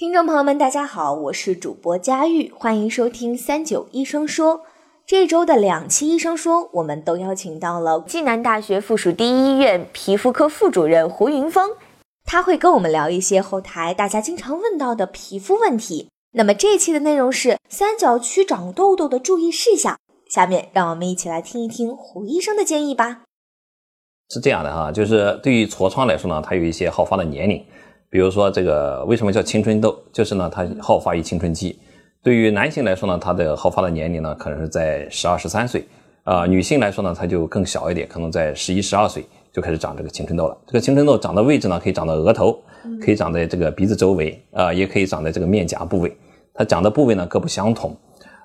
听众朋友们，大家好，我是主播佳玉，欢迎收听三九医生说。这周的两期医生说，我们都邀请到了暨南大学附属第一医院皮肤科副主任胡云峰，他会跟我们聊一些后台大家经常问到的皮肤问题。那么这期的内容是三角区长痘痘的注意事项。下面让我们一起来听一听胡医生的建议吧。是这样的哈，就是对于痤疮来说呢，它有一些好发的年龄。比如说这个为什么叫青春痘？就是呢，它好发于青春期。对于男性来说呢，它的好发的年龄呢，可能是在十二、十三岁。啊，女性来说呢，它就更小一点，可能在十一、十二岁就开始长这个青春痘了。这个青春痘长的位置呢，可以长到额头，可以长在这个鼻子周围，啊，也可以长在这个面颊部位。它长的部位呢各不相同。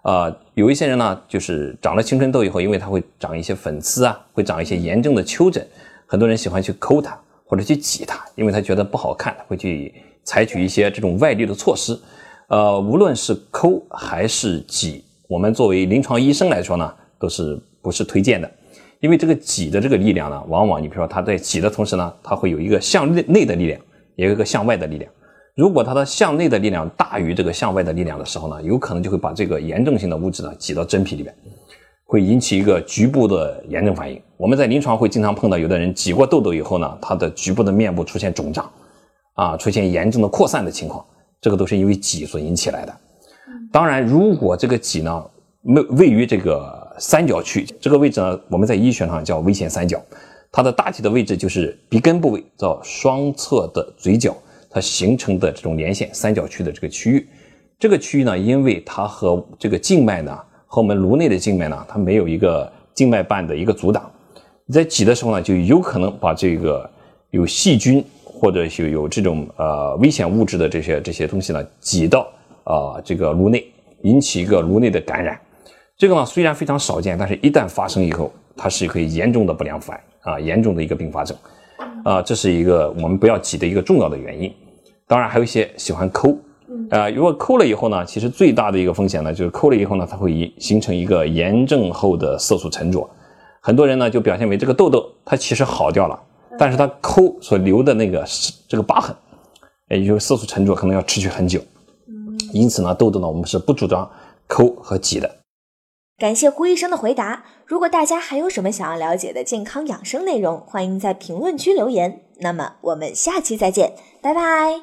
啊，有一些人呢，就是长了青春痘以后，因为它会长一些粉刺啊，会长一些严重的丘疹，很多人喜欢去抠它。或者去挤它，因为他觉得不好看，会去采取一些这种外力的措施。呃，无论是抠还是挤，我们作为临床医生来说呢，都是不是推荐的。因为这个挤的这个力量呢，往往你比如说他在挤的同时呢，它会有一个向内内的力量，也有一个向外的力量。如果它的向内的力量大于这个向外的力量的时候呢，有可能就会把这个炎症性的物质呢挤到真皮里面。会引起一个局部的炎症反应。我们在临床会经常碰到，有的人挤过痘痘以后呢，他的局部的面部出现肿胀，啊，出现炎症的扩散的情况，这个都是因为挤所引起来的。当然，如果这个挤呢位位于这个三角区这个位置呢，我们在医学上叫危险三角，它的大体的位置就是鼻根部位到双侧的嘴角，它形成的这种连线三角区的这个区域。这个区域呢，因为它和这个静脉呢。和我们颅内的静脉呢，它没有一个静脉瓣的一个阻挡，你在挤的时候呢，就有可能把这个有细菌或者有有这种呃危险物质的这些这些东西呢，挤到啊这个颅内，引起一个颅内的感染。这个呢虽然非常少见，但是一旦发生以后，它是可以严重的不良反应啊，严重的一个并发症啊，这是一个我们不要挤的一个重要的原因。当然还有一些喜欢抠。呃，如果抠了以后呢，其实最大的一个风险呢，就是抠了以后呢，它会形成一个炎症后的色素沉着。很多人呢就表现为这个痘痘它其实好掉了，但是它抠所留的那个这个疤痕，也就是色素沉着，可能要持续很久。因此呢，痘痘呢我们是不主张抠和挤的。感谢胡医生的回答。如果大家还有什么想要了解的健康养生内容，欢迎在评论区留言。那么我们下期再见，拜拜。